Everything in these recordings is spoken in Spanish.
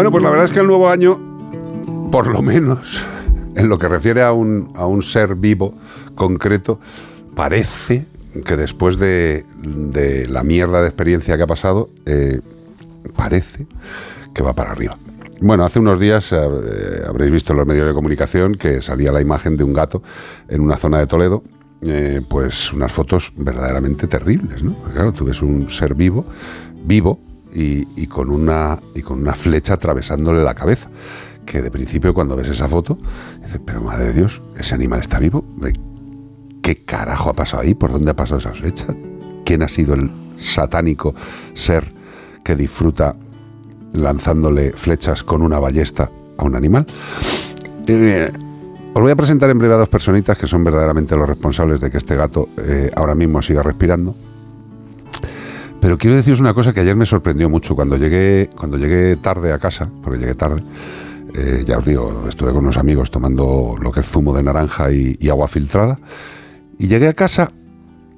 Bueno, pues la verdad es que el nuevo año, por lo menos en lo que refiere a un, a un ser vivo concreto, parece que después de, de la mierda de experiencia que ha pasado, eh, parece que va para arriba. Bueno, hace unos días eh, habréis visto en los medios de comunicación que salía la imagen de un gato en una zona de Toledo, eh, pues unas fotos verdaderamente terribles, ¿no? Claro, tú ves un ser vivo, vivo, y, con una, y con una flecha atravesándole la cabeza. Que de principio cuando ves esa foto, dices, pero madre de Dios, ese animal está vivo. ¿Qué carajo ha pasado ahí? ¿Por dónde ha pasado esa flecha? ¿Quién ha sido el satánico ser que disfruta lanzándole flechas con una ballesta a un animal. Eh, os voy a presentar en breve a dos personitas que son verdaderamente los responsables de que este gato eh, ahora mismo siga respirando. Pero quiero deciros una cosa que ayer me sorprendió mucho cuando llegué, cuando llegué tarde a casa, porque llegué tarde. eh, ya os digo, estuve con unos amigos tomando lo que es zumo de naranja y, y agua filtrada. Y llegué a casa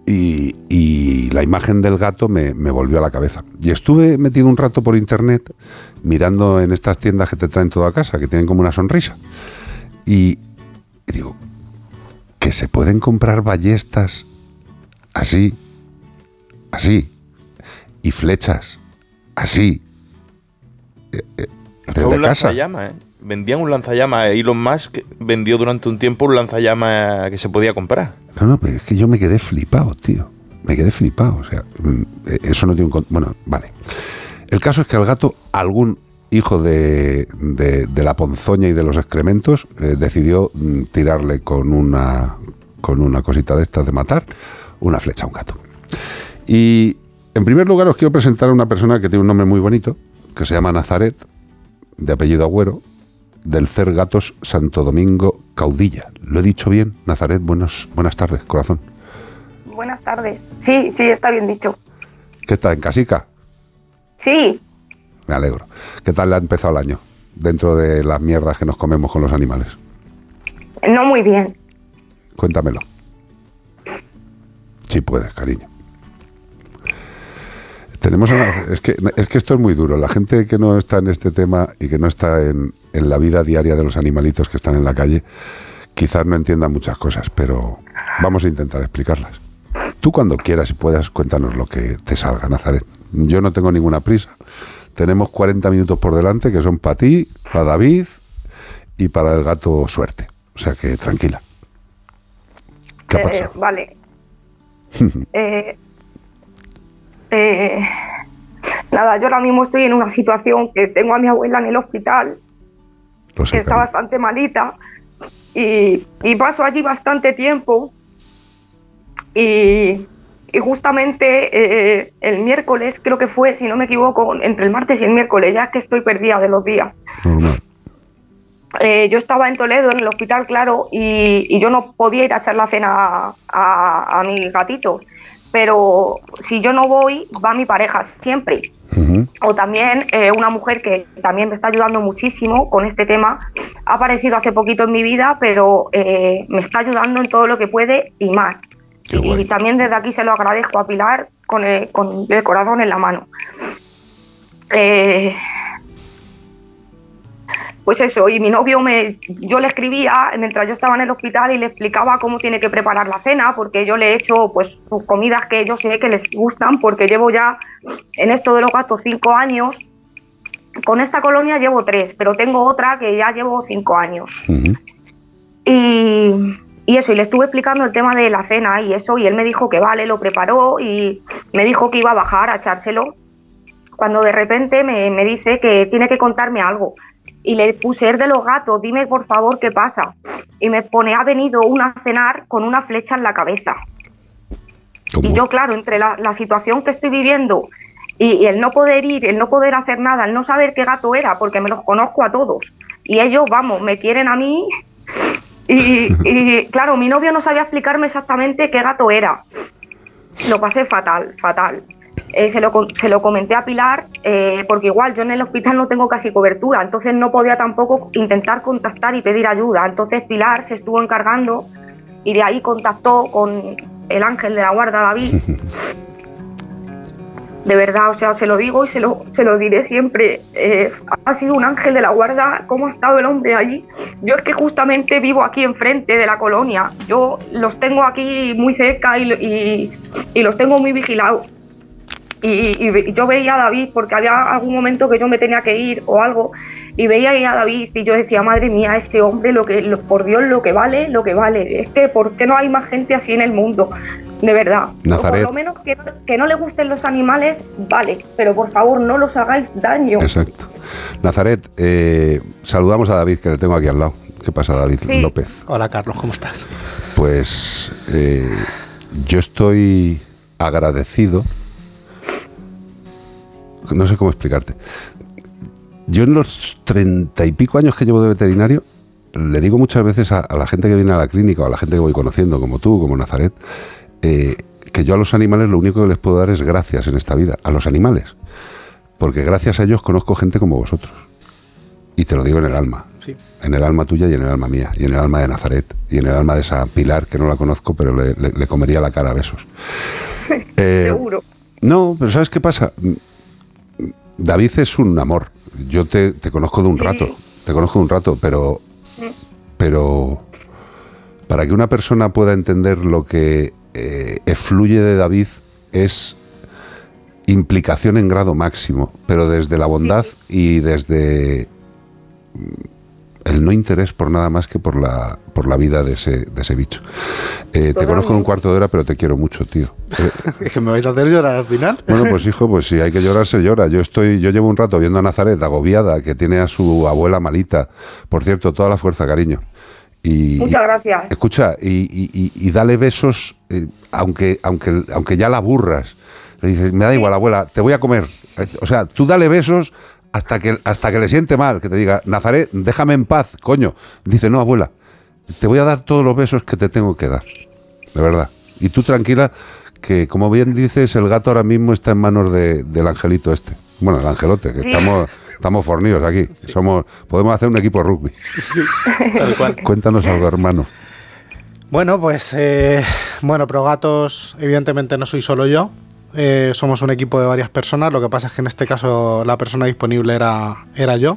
y, y la imagen del gato me, me volvió a la cabeza. Y estuve metido un rato por internet mirando en estas tiendas que te traen todo a casa, que tienen como una sonrisa. Y, y digo, que se pueden comprar ballestas así, así, y flechas así, eh, eh, desde un casa. lanzallamas, ¿eh? Vendían un lanzallamas. Elon Musk vendió durante un tiempo un lanzallamas que se podía comprar. No, no, pero es que yo me quedé flipado, tío. Me quedé flipado. O sea, mm, eh, eso no tiene un. Bueno, vale. El caso es que al gato, algún hijo de, de- de la ponzoña y de los excrementos, eh, decidió mm, tirarle con una, con una cosita de estas de matar una flecha a un gato. Y en primer lugar os quiero presentar a una persona que tiene un nombre muy bonito, que se llama Nazaret, de apellido Agüero, del CER Gatos Santo Domingo Caudilla. ¿Lo he dicho bien? Nazaret, buenos, buenas tardes, corazón. Buenas tardes. Sí, sí, está bien dicho. ¿Qué está en casica? Sí, Me alegro. ¿Qué tal le ha empezado el año? Dentro de las mierdas que nos comemos con los animales. no muy bien. Cuéntamelo. Si puedes, cariño. Tenemos una- es, que, es que esto es muy duro. La gente que no está en este tema y que no está en, en la vida diaria de los animalitos que están en la calle, quizás no entienda muchas cosas, pero vamos a intentar explicarlas. Tú cuando quieras y puedas, cuéntanos lo que te salga, Nazaret. Yo no tengo ninguna prisa. Tenemos 40 minutos por delante que son para ti, para David y para el gato suerte. O sea que tranquila. ¿Qué ha Eh, pasado? vale. Eh, eh, nada, yo ahora mismo estoy en una situación que tengo a mi abuela en el hospital, Lo que está bastante malita, y, y paso allí bastante tiempo. Y, y justamente eh, el miércoles, creo que fue, si no me equivoco, entre el martes y el miércoles, ya es que estoy perdida de los días. Normal. Eh, yo estaba en Toledo, en el hospital, claro, y, y yo no podía ir a echar la cena a, a, a mi gatito. Pero si yo no voy, va mi pareja siempre. O también eh, una mujer que también me está ayudando muchísimo con este tema. Ha aparecido hace poquito en mi vida, pero eh, me está ayudando en todo lo que puede y más. Y, también desde aquí se lo agradezco a Pilar con el, con el corazón en la mano. Eh, pues eso, y mi novio me, yo le escribía mientras yo estaba en el hospital y le explicaba cómo tiene que preparar la cena, porque yo le he hecho pues comidas que yo sé que les gustan, porque llevo ya en esto de los gatos cinco años. Con esta colonia llevo tres, pero tengo otra que ya llevo cinco años. Y, y eso, y le estuve explicando el tema de la cena y eso, y él me dijo que vale, lo preparó y me dijo que iba a bajar a echárselo. Cuando de repente me, me dice que tiene que contarme algo. Y le puse, er de los gatos, dime por favor qué pasa. Y me pone, ha venido una a cenar con una flecha en la cabeza. ¿Cómo? Y yo, claro, entre la, la situación que estoy viviendo y, y el no poder ir, el no poder hacer nada, el no saber qué gato era, porque me los conozco a todos. Y ellos, vamos, me quieren a mí. Y, y, claro, mi novio no sabía explicarme exactamente qué gato era. Lo pasé fatal, fatal. Eh, se, lo, se lo comenté a Pilar, eh, porque igual yo en el hospital no tengo casi cobertura, entonces no podía tampoco intentar contactar y pedir ayuda. Entonces Pilar se estuvo encargando y de ahí contactó con el ángel de la guarda David de verdad, o sea, se lo digo y se lo, se lo diré siempre. Eh, ha sido un ángel de la guarda, cómo ha estado el hombre allí. Yo es que justamente vivo aquí enfrente de la colonia. Yo los tengo aquí muy cerca y, y, los tengo muy vigilados. Y, yo veía a David, porque había algún momento que yo me tenía que ir o algo, y veía ahí a David y yo decía, madre mía, este hombre, lo que, por Dios, lo que vale, lo que vale. Es que, ¿por qué no hay más gente así en el mundo? De verdad. Nazaret. Por lo menos que, no le gusten los animales, vale, pero por favor no los hagáis daño. Exacto. Nazaret, eh, saludamos a David, que le tengo aquí al lado. ¿Qué pasa, David López? Hola, Carlos, ¿cómo estás? Pues eh, yo estoy agradecido. No sé cómo explicarte. Yo en los treinta y pico años que llevo de veterinario, le digo muchas veces a, a, la gente que viene a la clínica o a la gente que voy conociendo, como tú, como Nazaret, eh, que yo a los animales lo único que les puedo dar es gracias en esta vida, a los animales. Porque gracias a ellos conozco gente como vosotros. Y te lo digo en el alma. En el alma tuya y en el alma mía. Y en el alma de Nazaret. Y en el alma de esa Pilar, que no la conozco, pero le, comería la cara a besos. Eh, Seguro. No, pero ¿sabes qué pasa? David es un amor. Yo te, conozco de un rato. Te conozco de un rato, pero. Pero. Para que una persona pueda entender lo que eh, fluye de David es implicación en grado máximo, pero desde la bondad y desde el no interés por nada más que por la, por la vida de ese, de ese bicho. Eh, te conozco en un cuarto de hora, pero te quiero mucho, tío. ¿Es que me vais a hacer llorar al final? Bueno, pues hijo, pues si hay que llorar, se llora. Yo estoy, yo llevo un rato viendo a Nazaret agobiada, que tiene a su abuela malita. Por cierto, toda la fuerza, cariño. Muchas gracias. Escucha, y, dale besos, eh, aunque, aunque, aunque ya la aburras. Le dices, me da igual, abuela, te voy a comer. O sea, tú dale besos hasta que, hasta que le siente mal, que te diga, Nazaret, déjame en paz, coño. Dice, no, abuela, te voy a dar todos los besos que te tengo que dar. De verdad. Y tú tranquila, que como bien dices, el gato ahora mismo está en manos de, del angelito este. Bueno, el angelote, que estamos estamos fornidos aquí. Somos, podemos hacer un equipo de rugby. Cuéntanos algo, hermano. Bueno, pues eh, bueno, Progatos, evidentemente no soy solo yo. Eh, somos un equipo de varias personas. Lo que pasa es que en este caso la persona disponible era, era yo.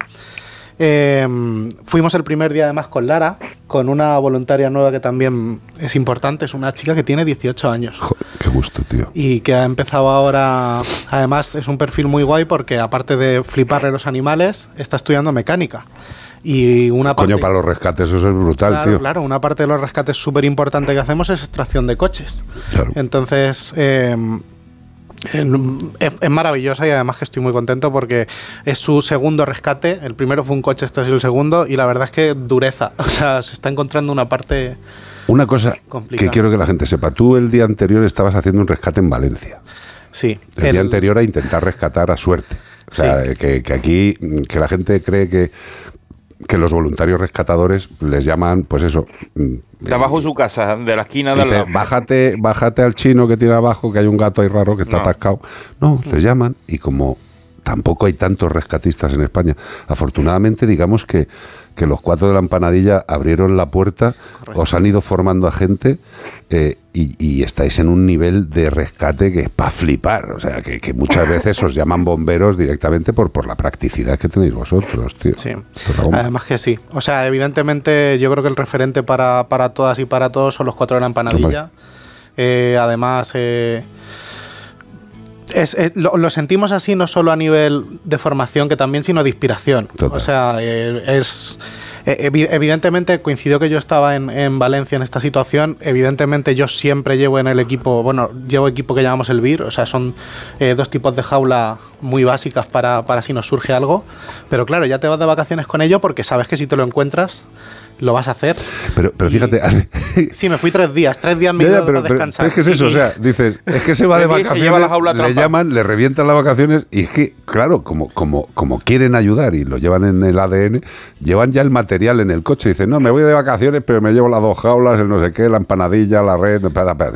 Em, fuimos el primer día además con Lara, con una voluntaria nueva que también es importante, es una chica que tiene 18 años. qué gusto, tío. Y que ha empezado ahora, además es un perfil muy guay porque aparte de fliparle los animales, está estudiando mecánica. Y una Coño, para los rescates eso es brutal, claro, tío. Claro, una parte de los rescates súper importante que hacemos es extracción de coches. Entonces, eh, es, maravillosa y además que estoy muy contento porque es su segundo rescate. El primero fue un coche, este es el segundo y la verdad es que dureza. O sea, se está encontrando una parte. Una cosa que quiero que la gente sepa. Tú el día anterior estabas haciendo un rescate en Valencia. Sí. El, día anterior a intentar rescatar a suerte. O sea, que, que, aquí, que la gente cree que que los voluntarios rescatadores les llaman, pues eso. Mm, de abajo su casa, de la esquina de dice, Bájate, bájate al chino que tiene abajo, que hay un gato ahí raro que está atascado. No, les llaman y como tampoco hay tantos rescatistas en España, afortunadamente digamos que que los cuatro de la empanadilla abrieron la puerta, os han ido formando a gente eh, y, estáis en un nivel de rescate que es para flipar. O sea, que, muchas veces os llaman bomberos directamente por, por la practicidad que tenéis vosotros, tío. Sí, además que sí. O sea, evidentemente yo creo que el referente para, para todas y para todos son los cuatro de la empanadilla. Eh, además... Eh, lo, sentimos así no solo a nivel de formación, que también, sino de inspiración. O sea, eh, es... Eh, evidentemente coincidió que yo estaba en, Valencia en esta situación. Evidentemente yo siempre llevo en el equipo, bueno, llevo equipo que llamamos el BIR, o sea, son eh, dos tipos de jaula muy básicas para, para si nos surge algo. Pero claro, ya te vas de vacaciones con ello porque sabes que si te lo encuentras lo vas a hacer. Pero, pero fíjate. sí, me fui tres días. Tres días me pero, a descansar. es que es eso, o sea, dices, es que se va de vacaciones, le llaman, le revientan las vacaciones y es que, claro, como, como, como quieren ayudar y lo llevan en el ADN, llevan ya el material en el coche. Dicen, no, me voy de vacaciones, pero me llevo las dos jaulas, el no sé qué, la empanadilla, la red,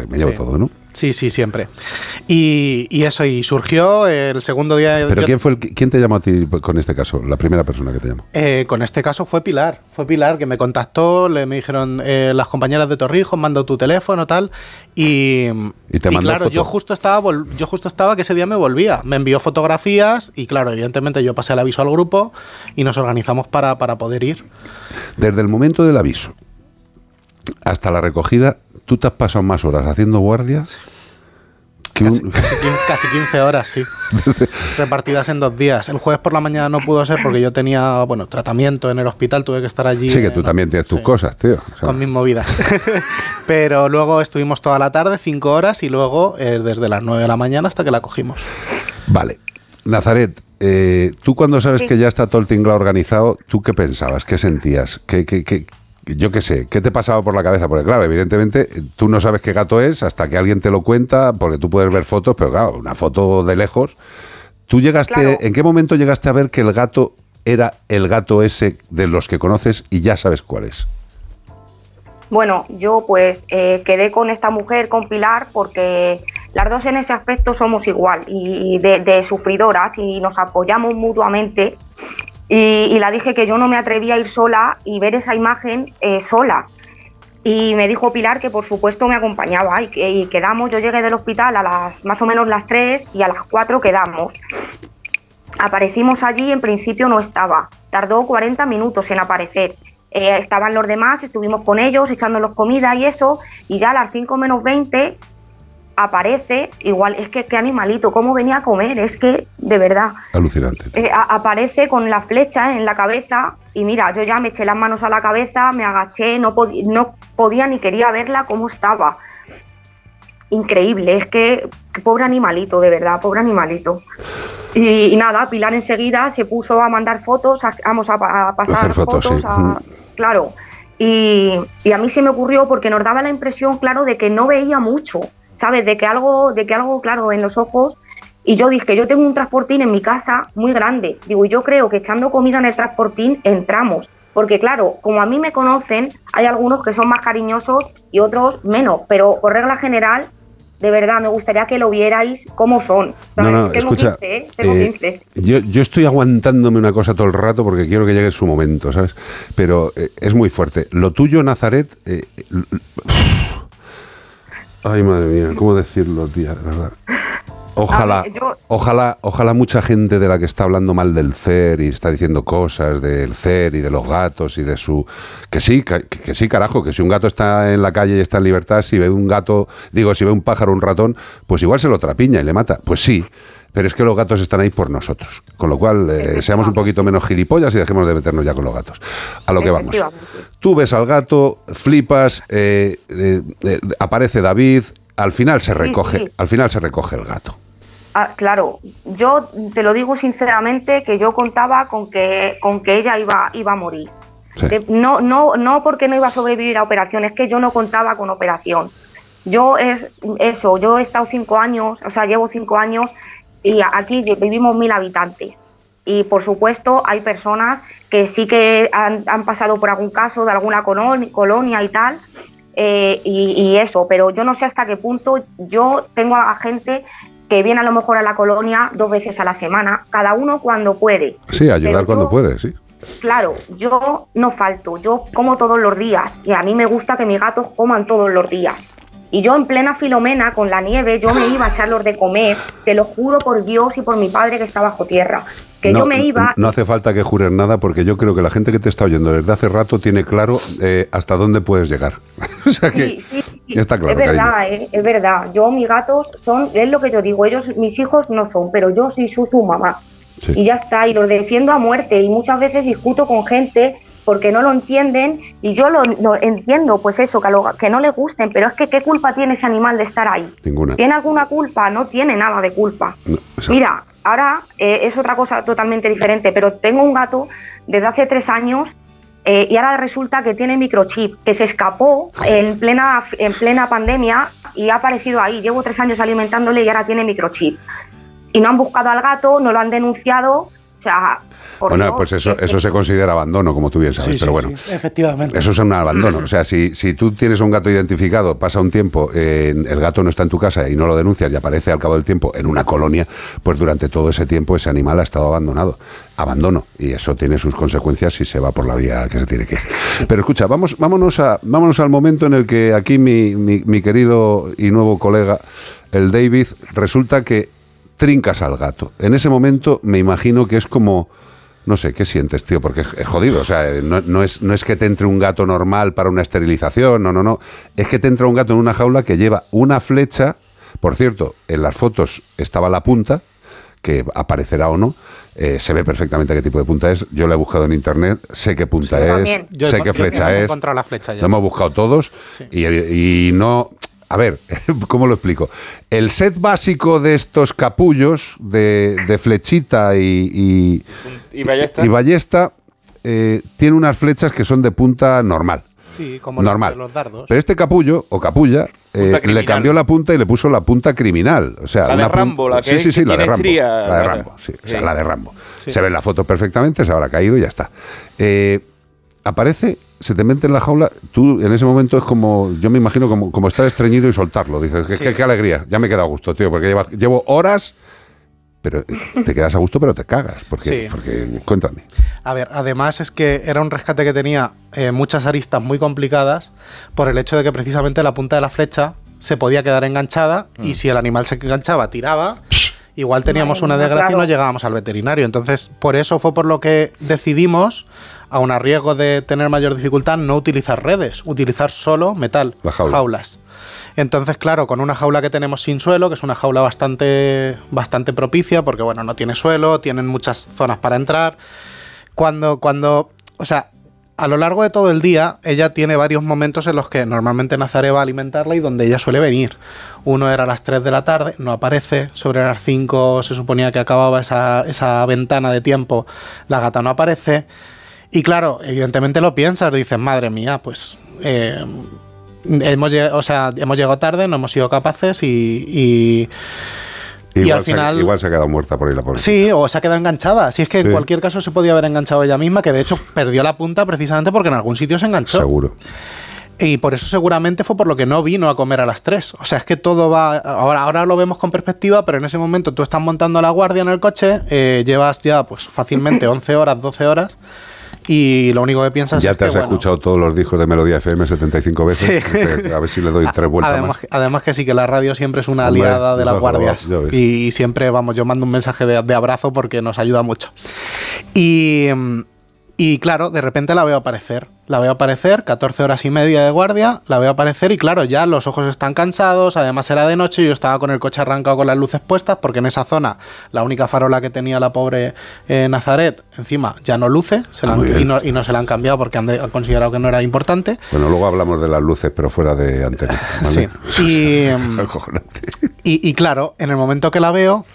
me llevo todo, ¿no? Sí, sí, siempre. Y, eso, y surgió el segundo día... ¿Pero quién, fue el, quién te llamó a ti con este caso? La primera persona que te llamó. Eh, con este caso fue Pilar. Fue Pilar que me contactó, le me dijeron eh, las compañeras de Torrijos, mando tu teléfono, tal. Y, y, te claro, yo justo, estaba, yo justo estaba que ese día me volvía. Me envió fotografías y claro, evidentemente yo pasé el aviso al grupo y nos organizamos para, para poder ir. Desde el momento del aviso hasta la recogida, ¿tú te has pasado más horas haciendo guardias? casi, 15 horas, sí. Repartidas en dos días. El jueves por la mañana no pudo ser porque yo tenía, bueno, tratamiento en el hospital, tuve que estar allí. Sí, que tú también tienes tus cosas, tío. con mis movidas. Pero luego estuvimos toda la tarde, cinco horas, y luego eh, desde las 9 de la mañana hasta que la cogimos. Vale. Nazaret, eh, tú cuando sabes que ya está todo el tinglado organizado, ¿tú qué pensabas? ¿Qué sentías? ¿Qué, qué, qué, yo qué sé, ¿qué te pasaba por la cabeza? Porque claro, evidentemente tú no sabes qué gato es hasta que alguien te lo cuenta, porque tú puedes ver fotos, pero claro, una foto de lejos. ¿Tú llegaste, en qué momento llegaste a ver que el gato era el gato ese de los que conoces y ya sabes cuál es? Bueno, yo pues eh, quedé con esta mujer, con Pilar, porque las dos en ese aspecto somos igual y de, de sufridoras y nos apoyamos mutuamente y, la dije que yo no me atrevía a ir sola y ver esa imagen eh, sola. Y me dijo Pilar que por supuesto me acompañaba y, y, quedamos, yo llegué del hospital a las más o menos las 3 y a las 4 quedamos. Aparecimos allí, en principio no estaba, tardó 40 minutos en aparecer. Eh, estaban los demás, estuvimos con ellos echándolos comida y eso, y ya a las 5 menos 20 aparece, igual, es que qué animalito, cómo venía a comer, es que de verdad. Alucinante. Eh, aparece con la flecha en la cabeza y mira, yo ya me eché las manos a la cabeza, me agaché, no, no podía ni quería verla cómo estaba. Increíble, es que pobre animalito, de verdad, pobre animalito. Y, nada, Pilar enseguida se puso a mandar fotos, vamos a, pasar fotos, claro. Y, y, a mí se me ocurrió porque nos daba la impresión, claro, de que no veía mucho. ¿sabes? De que algo, de que algo, claro, en los ojos. Y yo dije, yo tengo un transportín en mi casa muy grande. Digo, y yo creo que echando comida en el transportín entramos. Porque claro, como a mí me conocen, hay algunos que son más cariñosos y otros menos. Pero por regla general, de verdad, me gustaría que lo vierais cómo son. No, no, escucha, ¿eh? eh, yo, yo, estoy aguantándome una cosa todo el rato porque quiero que llegue su momento, ¿sabes? Pero eh, es muy fuerte. Lo tuyo, Nazaret, Ay, madre mía, ¿cómo decirlo, tía? verdad. Ojalá, ojalá, ojalá mucha gente de la que está hablando mal del CER y está diciendo cosas del CER y de los gatos y de su... Que sí, que, sí, carajo, que si un gato está en la calle y está en libertad, si ve un gato, digo, si ve un pájaro un ratón, pues igual se lo trapiña y le mata. Pues sí, pero es que los gatos están ahí por nosotros. Con lo cual, eh, seamos un poquito menos gilipollas y dejemos de meternos ya con los gatos. A lo que vamos. Tú ves al gato, flipas, eh, eh, aparece David, al final se recoge, al final se recoge el gato. Ah, claro, yo te lo digo sinceramente que yo contaba con que, con que ella iba, iba a morir. No, no, no porque no iba a sobrevivir a operación, es que yo no contaba con operación. Yo es eso, yo he estado cinco años, o sea, llevo cinco años y aquí vivimos mil habitantes. Y por supuesto hay personas que sí que han, pasado por algún caso de alguna colonia y tal, eh, y, eso, pero yo no sé hasta qué punto yo tengo a gente que viene a lo mejor a la colonia dos veces a la semana, cada uno cuando puede. Sí, ayudar cuando puede, sí. Claro, yo no falto, yo como todos los días y a mí me gusta que mis gatos coman todos los días. Y yo en plena Filomena, con la nieve, yo me iba a echarlos de comer, te lo juro por Dios y por mi padre que está bajo tierra. Que yo me iba... No hace falta que jures nada porque yo creo que la gente que te está oyendo desde hace rato tiene claro eh, hasta dónde puedes llegar. o sea que sí, sí, está claro. Es verdad, eh, es verdad. Yo, mis gatos son, es lo que yo digo, ellos, mis hijos no son, pero yo sí soy su mamá. Y ya está, y los defiendo a muerte. Y muchas veces discuto con gente porque no lo entienden y yo lo, entiendo, pues eso, que, que no le gusten, pero es que ¿qué culpa tiene ese animal de estar ahí? Ninguna. ¿Tiene alguna culpa? No tiene nada de culpa. Mira, ahora eh, es otra cosa totalmente diferente, pero tengo un gato desde hace tres años eh, y ahora resulta que tiene microchip, que se escapó en plena, en plena pandemia y ha aparecido ahí. Llevo tres años alimentándole y ahora tiene microchip. Y no han buscado al gato, no lo han denunciado sea, bueno, pues eso, eso se considera abandono, como tú bien sabes, pero bueno. efectivamente. Eso es un abandono. O sea, si, si tú tienes un gato identificado, pasa un tiempo, el gato no está en tu casa y no lo denuncias y aparece al cabo del tiempo en una colonia, pues durante todo ese tiempo ese animal ha estado abandonado. Abandono. Y eso tiene sus consecuencias si se va por la vía que se tiene que ir. Pero escucha, vamos, vámonos, a, vámonos al momento en el que aquí mi, mi, mi querido y nuevo colega, el David, resulta que trincas al gato. En ese momento me imagino que es como no sé, ¿qué sientes, tío? Porque es, jodido. O sea, no, es, no es que te entre un gato normal para una esterilización, no, no, no. Es que te entra un gato en una jaula que lleva una flecha. Por cierto, en las fotos estaba la punta, que aparecerá o no. Eh, se ve perfectamente qué tipo de punta es. Yo la he buscado en internet, sé qué punta es, sé qué flecha es. La flecha Lo hemos buscado todos y, y, no a ver, ¿cómo lo explico? El set básico de estos capullos de, flechita y, y, ballesta, eh, tiene unas flechas que son de punta normal. Sí, como normal. los dardos. Pero este capullo o capulla eh, le cambió la punta y le puso la punta criminal. O sea, la de Rambo, la que, sí, sí, sí, la de Rambo. la de Rambo, sí, O sea, la de Rambo. Se ve en la foto perfectamente, se habrá caído y ya está. Eh, aparece se te mete en la jaula, tú en ese momento es como, yo me imagino como, como estar estreñido y soltarlo. Dices, qué, alegría, ya me he quedado a gusto, tío, porque llevo, horas, pero te quedas a gusto, pero te cagas. Porque, porque cuéntame. A ver, además es que era un rescate que tenía eh, muchas aristas muy complicadas por el hecho de que precisamente la punta de la flecha se podía quedar enganchada y mm. si el animal se enganchaba, tiraba. Igual teníamos una desgracia y no llegábamos al veterinario. Entonces, por eso fue por lo que decidimos aun a riesgo de tener mayor dificultad, no utilizar redes, utilizar solo metal, jaulas. Entonces, claro, con una jaula que tenemos sin suelo, que es una jaula bastante, bastante propicia, porque bueno, no tiene suelo, tienen muchas zonas para entrar. Cuando, cuando, o sea, a lo largo de todo el día, ella tiene varios momentos en los que normalmente Nazaré va a alimentarla y donde ella suele venir. Uno era a las 3 de la tarde, no aparece. Sobre las 5 se suponía que acababa esa, esa ventana de tiempo, la gata no aparece. Y claro, evidentemente lo piensas, dices, madre mía, pues eh, hemos, o sea, hemos llegado tarde, no hemos sido capaces y, y al final. igual se ha quedado muerta por ahí la pobre. Sí, o se ha quedado enganchada. Si es que en cualquier caso se podía haber enganchado ella misma, que de hecho perdió la punta precisamente porque en algún sitio se enganchó. Seguro. Y por eso seguramente fue por lo que no vino a comer a las 3. O sea, es que todo va... Ahora, ahora lo vemos con perspectiva, pero en ese momento tú estás montando la guardia en el coche, eh, llevas ya pues fácilmente 11 horas, 12 horas y lo único que piensas ya es te has escuchado todos los discos de Melodía FM 75 veces. A ver si le doy tres vueltas además, más. Además que sí, que la radio siempre es una aliada de las guardias. y siempre, vamos, yo mando un mensaje de, de abrazo porque nos ayuda mucho. Y mm, y claro, de repente la veo aparecer. La veo aparecer, 14 horas y media de guardia, la veo aparecer y claro, ya los ojos están cansados, además era de noche y yo estaba con el coche arrancado con las luces puestas porque en esa zona la única farola que tenía la pobre eh, Nazaret encima ya no luce ah, y, no, se la han cambiado porque han, considerado que no era importante. Bueno, luego hablamos de las luces pero fuera de antena. Sí. Y, y, claro, en el momento que la veo,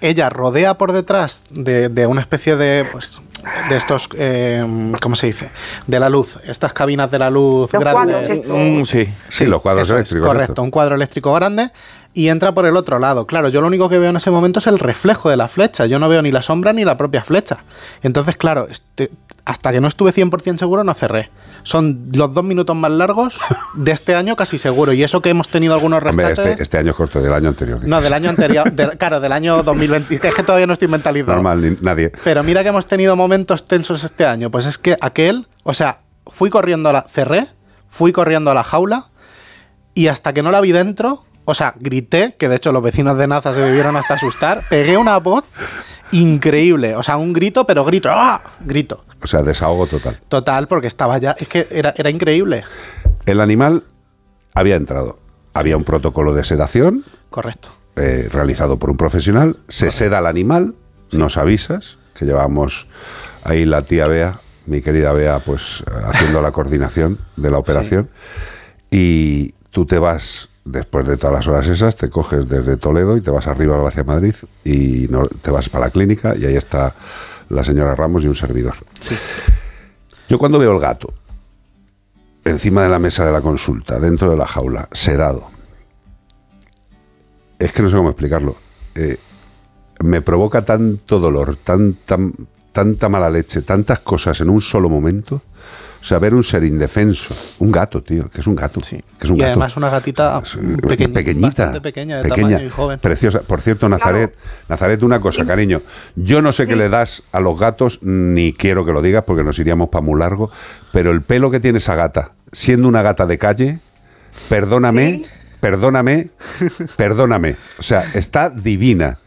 ella rodea por detrás de, de una especie de, pues, de estos, eh, ¿cómo se dice? De la luz, estas cabinas de la luz grandes. Mm, sí. sí, los cuadros eléctricos. correcto, un cuadro eléctrico grande y entra por el otro lado. Claro, yo lo único que veo en ese momento es el reflejo de la flecha. Yo no veo ni la sombra ni la propia flecha. Entonces, claro, este, hasta que no estuve 100% seguro no cerré son los dos minutos más largos de este año casi seguro. Y eso que hemos tenido algunos rescates... este, este, año es corto, del año anterior. No, del año anterior. claro, del año 2020. Es que todavía no estoy mentalizado. Normal, nadie. Pero mira que hemos tenido momentos tensos este año. Pues es que aquel, o sea, fui corriendo a la... Cerré, fui corriendo a la jaula y hasta que no la vi dentro, o sea, grité, que de hecho los vecinos de Naza se debieron hasta asustar, pegué una voz increíble. O sea, un grito, pero grito, ¡ah! Grito. O sea, desahogo total. Total, porque estaba ya. Es que era, era increíble. El animal había entrado. Había un protocolo de sedación. Correcto. Eh, realizado por un profesional. Se seda al animal. Nos avisas que llevamos ahí la tía Bea, mi querida Bea, pues haciendo la coordinación de la operación. Y tú te vas después de todas las horas esas, te coges desde Toledo y te vas arriba hacia Madrid y no, te vas para la clínica y ahí está la señora Ramos y un servidor. Yo cuando veo el gato encima de la mesa de la consulta, dentro de la jaula, sedado, es que no sé cómo explicarlo. Eh, me provoca tanto dolor, tan, tan, tanta mala leche, tantas cosas en un solo momento. O sea, ver un ser indefenso, un gato, tío, que es un gato. Sí. Que es un y gato. además una gatita pequeña, pequeñita, pequeña, de pequeña, tamaño y joven. preciosa. Por cierto, Nazaret, Nazaret, una cosa, cariño. Yo no sé qué le das a los gatos, ni quiero que lo digas porque nos iríamos para muy largo, pero el pelo que tiene esa gata, siendo una gata de calle, perdóname, Sí. perdóname, perdóname. O sea, está divina.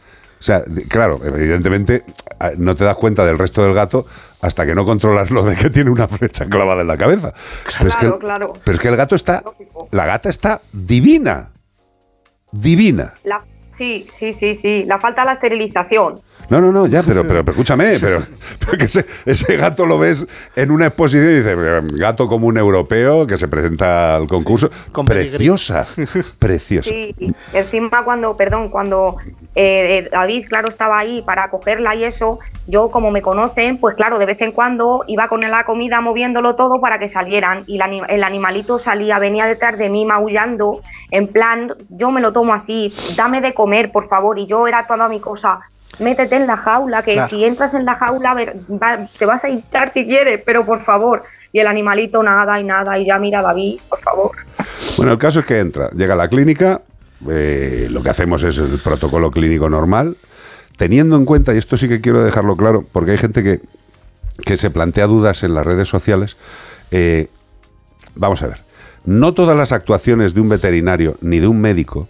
O sea, claro, evidentemente ah, no te das cuenta del resto del gato hasta que no controlas lo de que tiene una flecha clavada en la cabeza. Pero, es que, Claro, claro. pero es que el gato está, Lógico. la gata está divina, divina. La- sí, sí, sí, sí. La falta de la esterilización. No, no, no, ya, pero, pero, pero escúchame, pero, pero que ese, ese gato lo ves en una exposición y dices, gato como un europeo que se presenta al concurso. con pedigrí. preciosa, preciosa. Sí, encima cuando, perdón, cuando eh, eh, David, claro, estaba ahí para cogerla y eso, yo como me conocen, pues claro, de vez en cuando iba con la comida moviéndolo todo para que salieran y la el animalito salía, venía detrás de mí maullando, en plan, yo me lo tomo así, dame de comer, por favor, y yo era toda mi cosa. Métete en la jaula, que Claro. si entras en la jaula a ver, va- te vas a hinchar si quieres, pero por favor. Y el animalito nada y nada, y ya mira David, por favor. Bueno, el caso es que entra, llega a la clínica, eh, lo que hacemos es el protocolo clínico normal, teniendo en cuenta, y esto sí que quiero dejarlo claro, porque hay gente que, que se plantea dudas en las redes sociales, eh, vamos a ver, no todas las actuaciones de un veterinario ni de un médico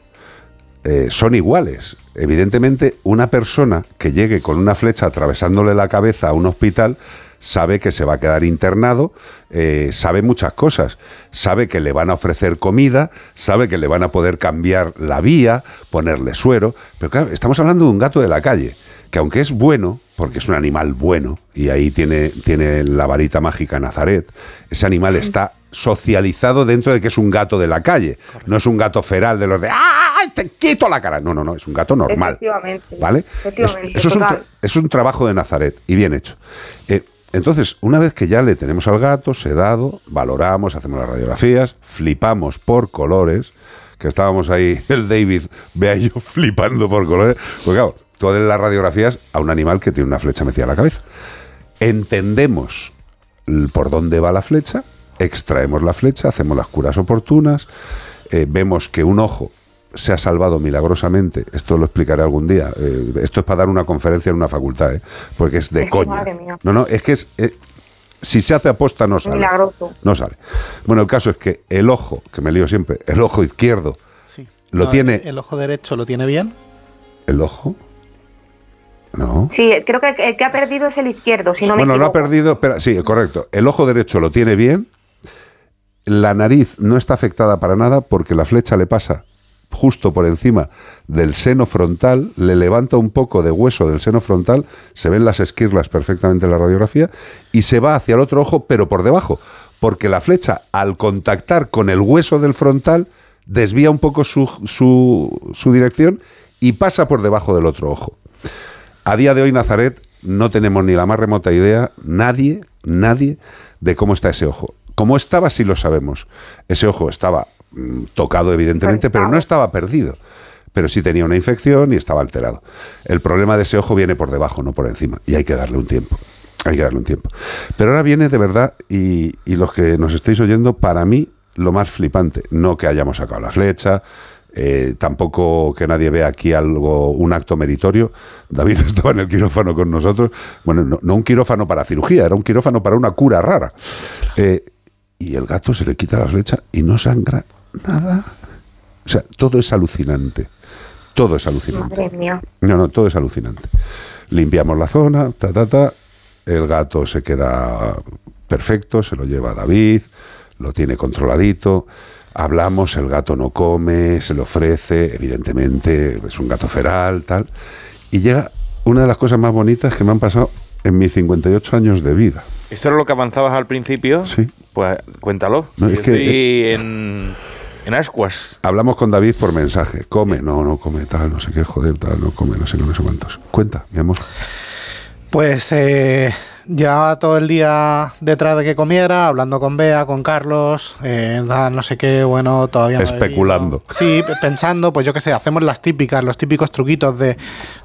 eh, son iguales. Evidentemente, una persona que llegue con una flecha atravesándole la cabeza a un hospital sabe que se va a quedar internado, eh, sabe muchas cosas, sabe que le van a ofrecer comida, sabe que le van a poder cambiar la vía, ponerle suero, pero claro, estamos hablando de un gato de la calle, que aunque es bueno, porque es un animal bueno, y ahí tiene, tiene la varita mágica Nazaret, ese animal está socializado dentro de que es un gato de la calle, no es un gato feral de los de ¡ay, te quito la cara! No, no, no, es un gato normal. Efectivamente. ¿Vale? Efectivamente, Es- eso es un, es trabajo de Nazaret y bien hecho. Eh, entonces, una vez que ya le tenemos al gato sedado, valoramos, hacemos las radiografías, flipamos por colores, que estábamos ahí, el David, vea yo flipando por colores, porque claro, todas las radiografías a un animal que tiene una flecha metida en la cabeza. Entendemos por dónde va la flecha, extraemos la flecha, hacemos las curas oportunas, eh, vemos que un ojo se ha salvado milagrosamente, esto lo explicaré algún día, eh, esto es para dar una conferencia en una facultad, ¿eh? porque es de Es coña. madre mía. No, no, es que es... eh, si se hace aposta no sale. Milagroso. No sale. Bueno, el caso es que el ojo, que me lío siempre, el ojo izquierdo, Sí. Lo tiene- El ojo derecho lo tiene bien. el ojo... No. Sí, creo que el que ha perdido es el izquierdo, si no me bueno, lo ha perdido, espera, sí, correcto. El ojo derecho lo tiene bien. La nariz no está afectada para nada porque la flecha le pasa justo por encima del seno frontal, le levanta un poco de hueso del seno frontal, se ven las esquirlas perfectamente en la radiografía y se va hacia el otro ojo, pero por debajo, porque la flecha al contactar con el hueso del frontal desvía un poco su, su, su dirección y pasa por debajo del otro ojo. A día de hoy, Nazaret, no tenemos ni la más remota idea, nadie, nadie, de cómo está ese ojo. Cómo estaba, sí lo sabemos. Ese ojo estaba mm, tocado, evidentemente, pero no estaba perdido. Pero sí tenía una infección y estaba alterado. El problema de ese ojo viene por debajo, no por encima. Y hay que darle un tiempo. Hay que darle un tiempo. Pero ahora viene de verdad, y, y los que nos estáis oyendo, para mí, lo más flipante. No que hayamos sacado la flecha, eh, tampoco que nadie vea aquí algo, un acto meritorio. David estaba en el quirófano con nosotros. Bueno, no, no un quirófano para cirugía, era un quirófano para una cura rara. Eh, y el gato se le quita la flecha y no sangra nada. O sea, todo es alucinante. Todo es alucinante. No, no, todo es alucinante. Limpiamos la zona, ta, ta, ta. El gato se queda perfecto, se lo lleva David, lo tiene controladito. Hablamos, el gato no come, se le ofrece, evidentemente es un gato feral, tal. Y llega una de las cosas más bonitas que me han pasado en mis 58 años de vida. ¿Esto era lo que avanzabas al principio? Sí. Pues cuéntalo. No, Yo es que- estoy en, en ascuas. Hablamos con David por mensaje. Come, no, no come, tal, no sé qué, joder, tal, no come, no sé qué, no sé cuántos. Cuenta, mi amor. Pues eh, Llevaba todo el día detrás de que comiera, hablando con Bea, con Carlos, eh, no sé qué, bueno, todavía Especulando. sí, pensando, pues yo qué sé, hacemos las típicas, los típicos truquitos de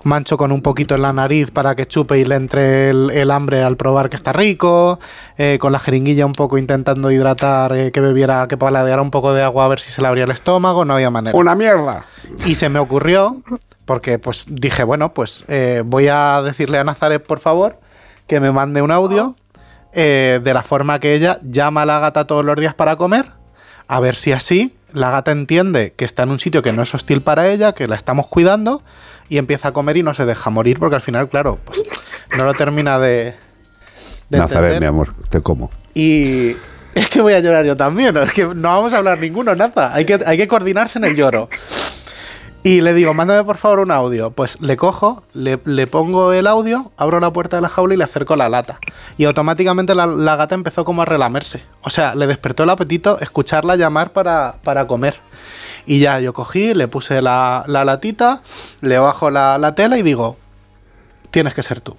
mancho con un poquito en la nariz para que chupe y le entre el, hambre al probar que está rico, eh, con la jeringuilla un poco intentando hidratar, eh, que bebiera, que paladeara un poco de agua a ver si se le abría el estómago, no había manera. ¡Una mierda! Y se me ocurrió, porque pues dije, bueno, pues voy a decirle a Nazaret, por favor, que me mande un audio eh, de la forma que ella llama a la gata todos los días para comer, a ver si así la gata entiende que está en un sitio que no es hostil para ella, que la estamos cuidando y empieza a comer y no se deja morir porque al final, claro, pues no lo termina de... de Nazaret, mi amor, te como. Y es que voy a llorar yo también, es que no vamos a hablar ninguno, nada, hay que, hay que coordinarse en el lloro. Y le digo, mándame por favor un audio. Pues le cojo, le, pongo el audio, abro la puerta de la jaula y le acerco la lata. Y automáticamente la, gata empezó como a relamerse. O sea, le despertó el apetito escucharla llamar para, comer. Y ya yo cogí, le puse la, latita, le bajo la, la tela y digo, tienes que ser tú.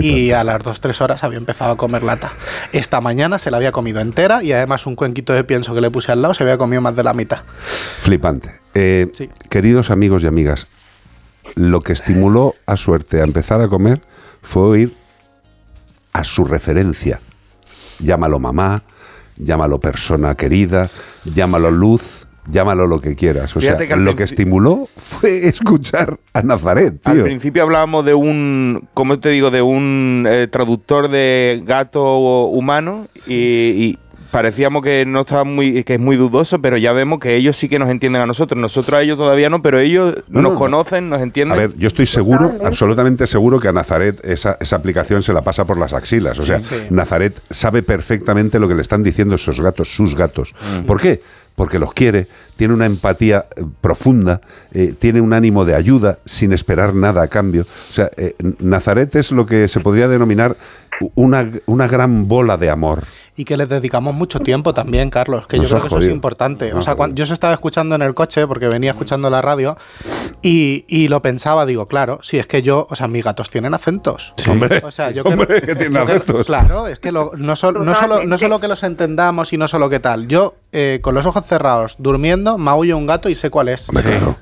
Y a las 2-3 horas había empezado a comer lata. Esta mañana se la había comido entera y además un cuenquito de pienso que le puse al lado se había comido más de la mitad. Flipante. Eh, queridos amigos y amigas, lo que estimuló a Suerte a empezar a comer fue oír a su referencia. Llámalo mamá, llámalo persona querida, llámalo luz, llámalo lo que quieras. O sea, lo que estimuló fue escuchar a Nazaret. Al principio hablábamos de un, ¿cómo te digo? De un eh, traductor de gato humano y, parecíamos que no estaba muy, que es muy dudoso, pero ya vemos que ellos sí que nos entienden a nosotros. Nosotros a ellos todavía no, pero ellos nos conocen, nos entienden. A ver, yo estoy seguro, absolutamente seguro que a Nazaret esa, esa aplicación se la pasa por las axilas. O sea, Nazaret sabe perfectamente lo que le están diciendo esos gatos, sus gatos. ¿Por qué? Porque los quiere, tiene una empatía eh, profunda, eh, tiene un ánimo de ayuda sin esperar nada a cambio. O sea, eh, Nazaret es lo que se podría denominar una, una gran bola de amor y que les dedicamos mucho tiempo también, Carlos, que yo creo que eso es importante. o sea, cuando, yo se estaba escuchando en el coche, porque venía escuchando la radio, y, y, lo pensaba, digo, claro, si es que yo, o sea, mis gatos tienen acentos. Hombre, o sea, yo hombre, que tienen acentos. claro, es que no, solo, no, solo, no solo que los entendamos y no solo que tal. Yo, eh, con los ojos cerrados, durmiendo, maullo un gato y sé cuál es.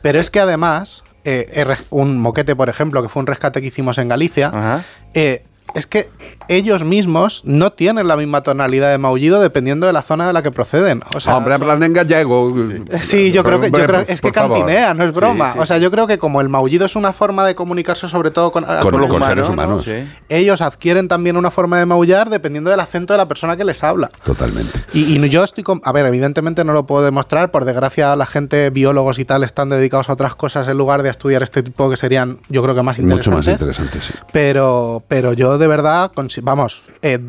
Pero es que además, eh, un moquete, por ejemplo, que fue un rescate que hicimos en Galicia, eh, es que ellos mismos no tienen la misma tonalidad de maullido dependiendo de la zona de la que proceden. O sea, Hombre, hablan en gallego. Sí, yo creo que yo creo, es que cantinea, no es broma. o sea, yo creo que como el maullido es una forma de comunicarse sobre todo con, los seres humanos, ellos adquieren también una forma de maullar dependiendo del acento de la persona que les habla. Totalmente. Y, yo estoy con, a ver, evidentemente no lo puedo demostrar, por desgracia la gente biólogos y tal están dedicados a otras cosas en lugar de estudiar este tipo que serían, yo creo que más interesantes. Mucho más interesantes, sí. Pero pero yo de verdad, vamos, eh,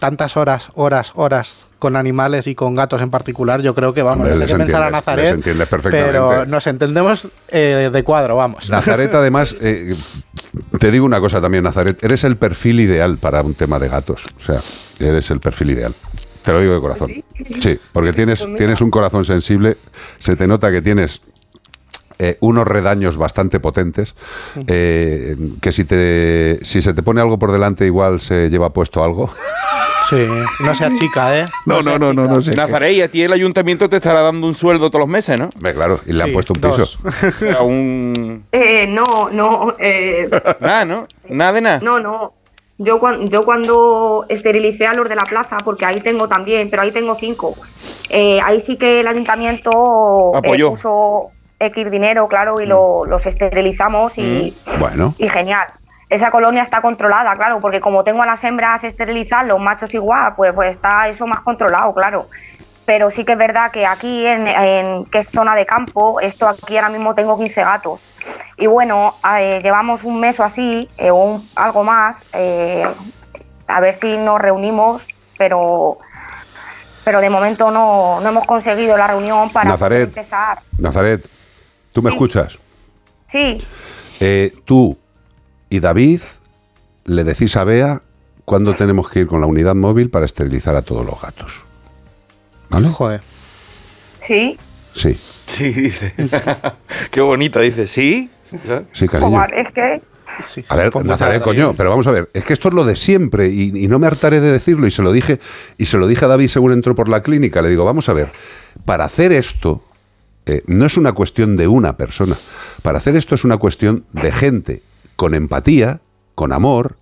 tantas horas, horas, horas con animales y con gatos en particular, yo creo que vamos, no sé pensar a Nazaret, pero nos entendemos eh, de cuadro, vamos. Nazaret, además, eh, te digo una cosa también, Nazaret, eres el perfil ideal para un tema de gatos, o sea, eres el perfil ideal. Te lo digo de corazón. Sí, porque tienes, tienes un corazón sensible, se te nota que tienes eh, unos redaños bastante potentes, eh, que si, te, si se te pone algo por delante igual se lleva puesto algo. Sí, no sea chica, ¿eh? No, no, no, no, no. Nazaret, y a ti el ayuntamiento te estará dando un sueldo todos los meses, ¿no? claro, y le han puesto un piso. un... Eh, no, no. Eh... Nada, ¿no? Nada de nada. No, no. Yo, cuando, yo cuando esterilicé a los de la plaza, porque ahí tengo también, pero ahí tengo cinco, eh, ahí sí que el ayuntamiento Apoyó. puso X dinero, claro, y lo, mm. los esterilizamos y, mm. bueno. y genial. Esa colonia está controlada, claro, porque como tengo a las hembras esterilizadas, los machos igual, pues, pues está eso más controlado, claro. Pero sí que es verdad que aquí, en, que es zona de campo, esto aquí ahora mismo tengo 15 gatos. Y bueno, eh, llevamos un mes o así, eh, o algo más, eh, a ver si nos reunimos, pero pero de momento no, no hemos conseguido la reunión para empezar. Nazaret, ¿Tú me escuchas? Sí. Eh, tú y David le decís a Bea cuándo tenemos que ir con la unidad móvil para esterilizar a todos los gatos. ¿Vale? Joder. Sí. Sí. Sí, dice. Qué bonita, dice. ¿Sí? Sí, cariño. es que... a ver, pues Nazaret, coño, pero vamos a ver, es que esto es lo de siempre y, no me hartaré de decirlo y se lo dije y se lo dije a David según entró por la clínica, le digo, vamos a ver, para hacer esto eh, no es una cuestión de una persona, para hacer esto es una cuestión de gente con empatía, con amor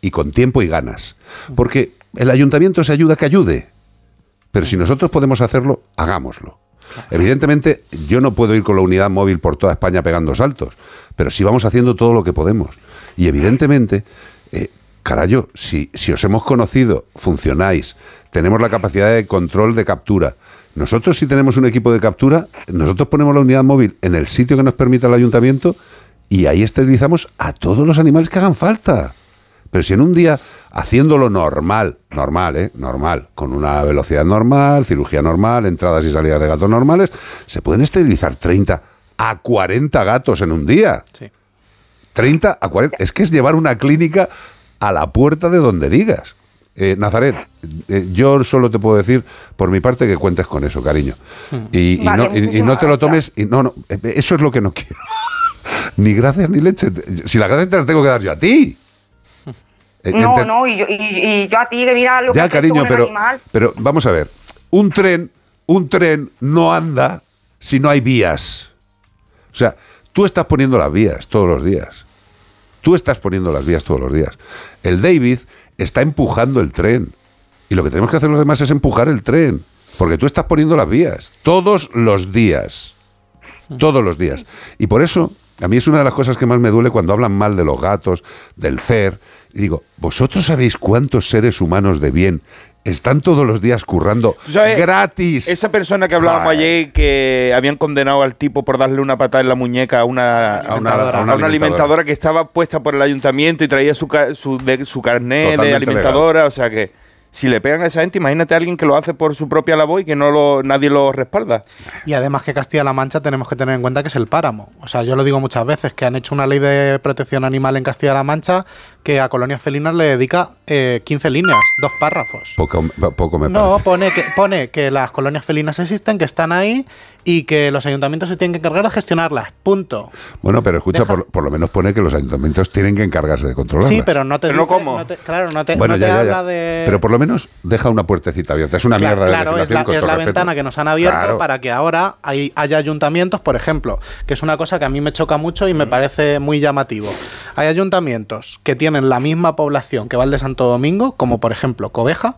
y con tiempo y ganas, porque el ayuntamiento se ayuda que ayude, pero si nosotros podemos hacerlo, hagámoslo. Evidentemente, yo no puedo ir con la unidad móvil por toda España pegando saltos, pero sí vamos haciendo todo lo que podemos. Y evidentemente, eh, carayo, si, si os hemos conocido, funcionáis, tenemos la capacidad de control de captura. Nosotros si tenemos un equipo de captura, nosotros ponemos la unidad móvil en el sitio que nos permita el ayuntamiento y ahí esterilizamos a todos los animales que hagan falta. Pero si en un día, haciéndolo normal, normal, ¿eh? Normal, con una velocidad normal, cirugía normal, entradas y salidas de gatos normales, se pueden esterilizar 30 a 40 gatos en un día. Sí. 30 a 40. Es que es llevar una clínica a la puerta de donde digas. Eh, Nazaret, eh, yo solo te puedo decir, por mi parte, que cuentes con eso, cariño. Y, no, y no, te lo tomes. Y no, no, eh, eso es lo que no quiero. ni gracias ni leche. Si las gracias te las tengo que dar yo a ti. Eh, no, no, y yo, a ti que mira lo ya, cariño, pero, pero vamos a ver. Un tren, un tren no anda si no hay vías. O sea, tú estás poniendo las vías todos los días. Tú estás poniendo las vías todos los días. El David está empujando el tren. Y lo que tenemos que hacer los demás es empujar el tren. Porque tú estás poniendo las vías todos los días. Todos los días. Y por eso, a mí es una de las cosas que más me duele cuando hablan mal de los gatos, del CER, y digo, ¿vosotros sabéis cuántos seres humanos de bien están todos los días currando gratis. Esa persona que hablábamos ayer que habían condenado al tipo por darle una patada en la muñeca a una, alimentadora. que estaba puesta por el ayuntamiento y traía su, su, su carnet de alimentadora, o sea que si le pegan a esa gente, imagínate a alguien que lo hace por su propia labor y que no lo, nadie lo respalda. Y además que Castilla-La Mancha tenemos que tener en cuenta que es el páramo. O sea, yo lo digo muchas veces, que han hecho una ley de protección animal en Castilla-La Mancha que a colonias felinas le dedica 15 eh, líneas, dos párrafos. Poco, poco me No, pone que, pone que las colonias felinas existen, que están ahí y que los ayuntamientos se tienen que encargar de gestionarlas. Punto. Bueno, pero escucha, por, lo menos pone que los ayuntamientos tienen que encargarse de controlarlas. Sí, pero no te pero cómo. claro, no te, habla de... Pero por lo menos deja una puertecita abierta. Es una mierda de Claro, es la, es la ventana que nos han abierto para que ahora hay, haya ayuntamientos, por ejemplo, que es una cosa que a mí me choca mucho y me parece muy llamativo. Hay ayuntamientos que tienen la misma población que va de Santo Domingo, como por ejemplo Cobeja,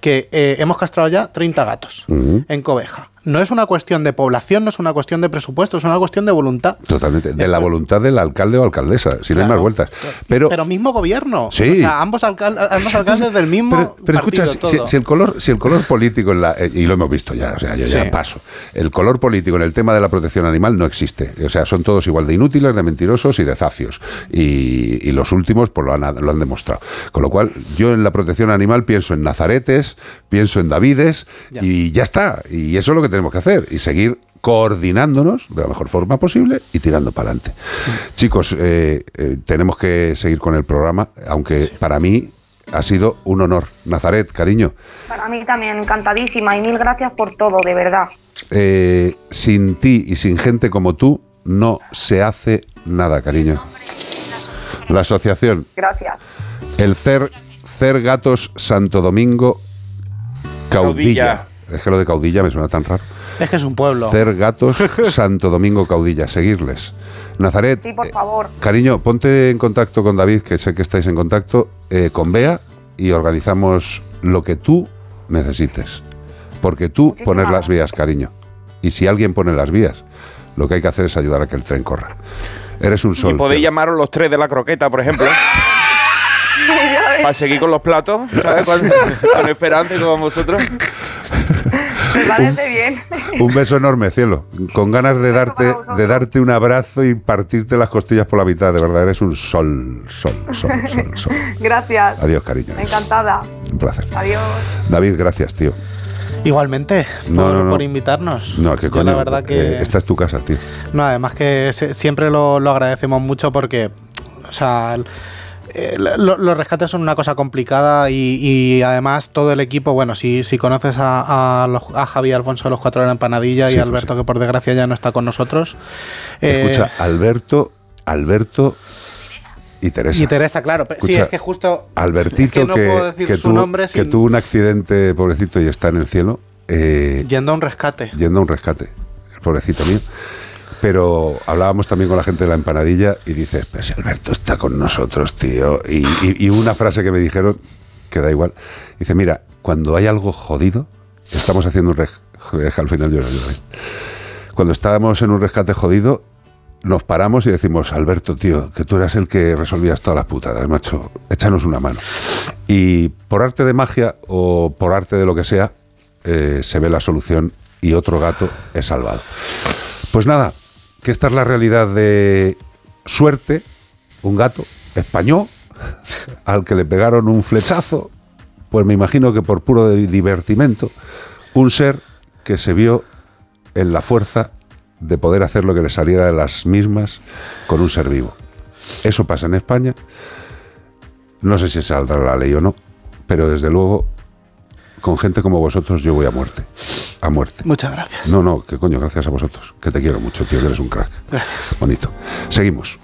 que eh, hemos castrado ya 30 gatos en Cobeja no es una cuestión de población, no es una cuestión de presupuesto, es una cuestión de voluntad. Totalmente, de la voluntad del alcalde o alcaldesa, si no hay más vueltas. Pero, pero mismo gobierno, sí. o sea, ambos, alcaldes del mismo Pero, escucha, si, el color, si el color político, en la, eh, y lo hemos visto ya, o sea, yo ya paso, el color político en el tema de la protección animal no existe. O sea, son todos igual de inútiles, de mentirosos y de zafios. Y, los últimos pues lo han, lo han demostrado. Con lo cual, yo en la protección animal pienso en Nazaretes, pienso en Davides y ya está. Y eso es lo que tenemos que hacer y seguir coordinándonos de la mejor forma posible y tirando para adelante. Chicos, eh, eh, tenemos que seguir con el programa, aunque para mí ha sido un honor. Nazaret, cariño. Para mí también, encantadísima y mil gracias por todo, de verdad. Eh, sin ti y sin gente como tú no se hace nada, cariño. La asociación. Gracias. El CER, CER Gatos Santo Domingo Caudilla. Es que lo de Caudilla me suena tan raro. Es que es un pueblo. Cer Gatos, Santo Domingo Caudilla, seguirles. Nazaret, sí, por favor. cariño, ponte en contacto con David, que sé que estáis en contacto, eh, con Bea y organizamos lo que tú necesites. Porque tú pones las vías, cariño. Y si alguien pone las vías, lo que hay que hacer es ayudar a que el tren corra. Eres un sol. Y podéis llamaros los tres de la croqueta, por ejemplo. Para seguir con los platos, ¿sabes? Con, esperanza y con vosotros. Parece bien. Un beso enorme, cielo. Con ganas de darte, de darte un abrazo y partirte las costillas por la mitad. De verdad, eres un sol, sol, sol, sol, sol. Gracias. Adiós, cariño. Encantada. Un placer. Adiós. David, gracias, tío. Igualmente, por, invitarnos. No, que coño, la verdad que... esta es tu casa, tío. No, además que siempre lo, lo agradecemos mucho porque, o sea, eh, los rescates son una cosa complicada y, además todo el equipo, bueno, si, si conoces a, a, Javier Alfonso de los Cuatro de la Empanadilla y pues Alberto, que por desgracia ya no está con nosotros. Escucha, eh, Alberto, Alberto y Teresa. Y Teresa, claro. sí, es que justo. Albertito, que, que, tuvo un accidente, pobrecito, y está en el cielo. Eh, yendo a un rescate. Yendo a un rescate, el pobrecito mío. Pero hablábamos también con la gente de la empanadilla y dices, pero si Alberto está con nosotros, tío. Y, una frase que me dijeron, que da igual, dice, mira, cuando hay algo jodido, estamos haciendo un rescate, al final yo Cuando estábamos en un rescate jodido, nos paramos y decimos, Alberto, tío, que tú eras el que resolvías todas las putadas, macho, échanos una mano. Y por arte de magia o por arte de lo que sea, eh, se ve la solución y otro gato es salvado. Pues nada, que esta es la realidad de suerte, un gato español al que le pegaron un flechazo, pues me imagino que por puro divertimento, un ser que se vio en la fuerza de poder hacer lo que le saliera de las mismas con un ser vivo. Eso pasa en España. No sé si saldrá la ley o no, pero desde luego con gente como vosotros yo voy a muerte. A muerte. Muchas gracias. No, no, que coño, gracias a vosotros. Que te quiero mucho, tío, que eres un crack. Gracias. Bonito. Seguimos.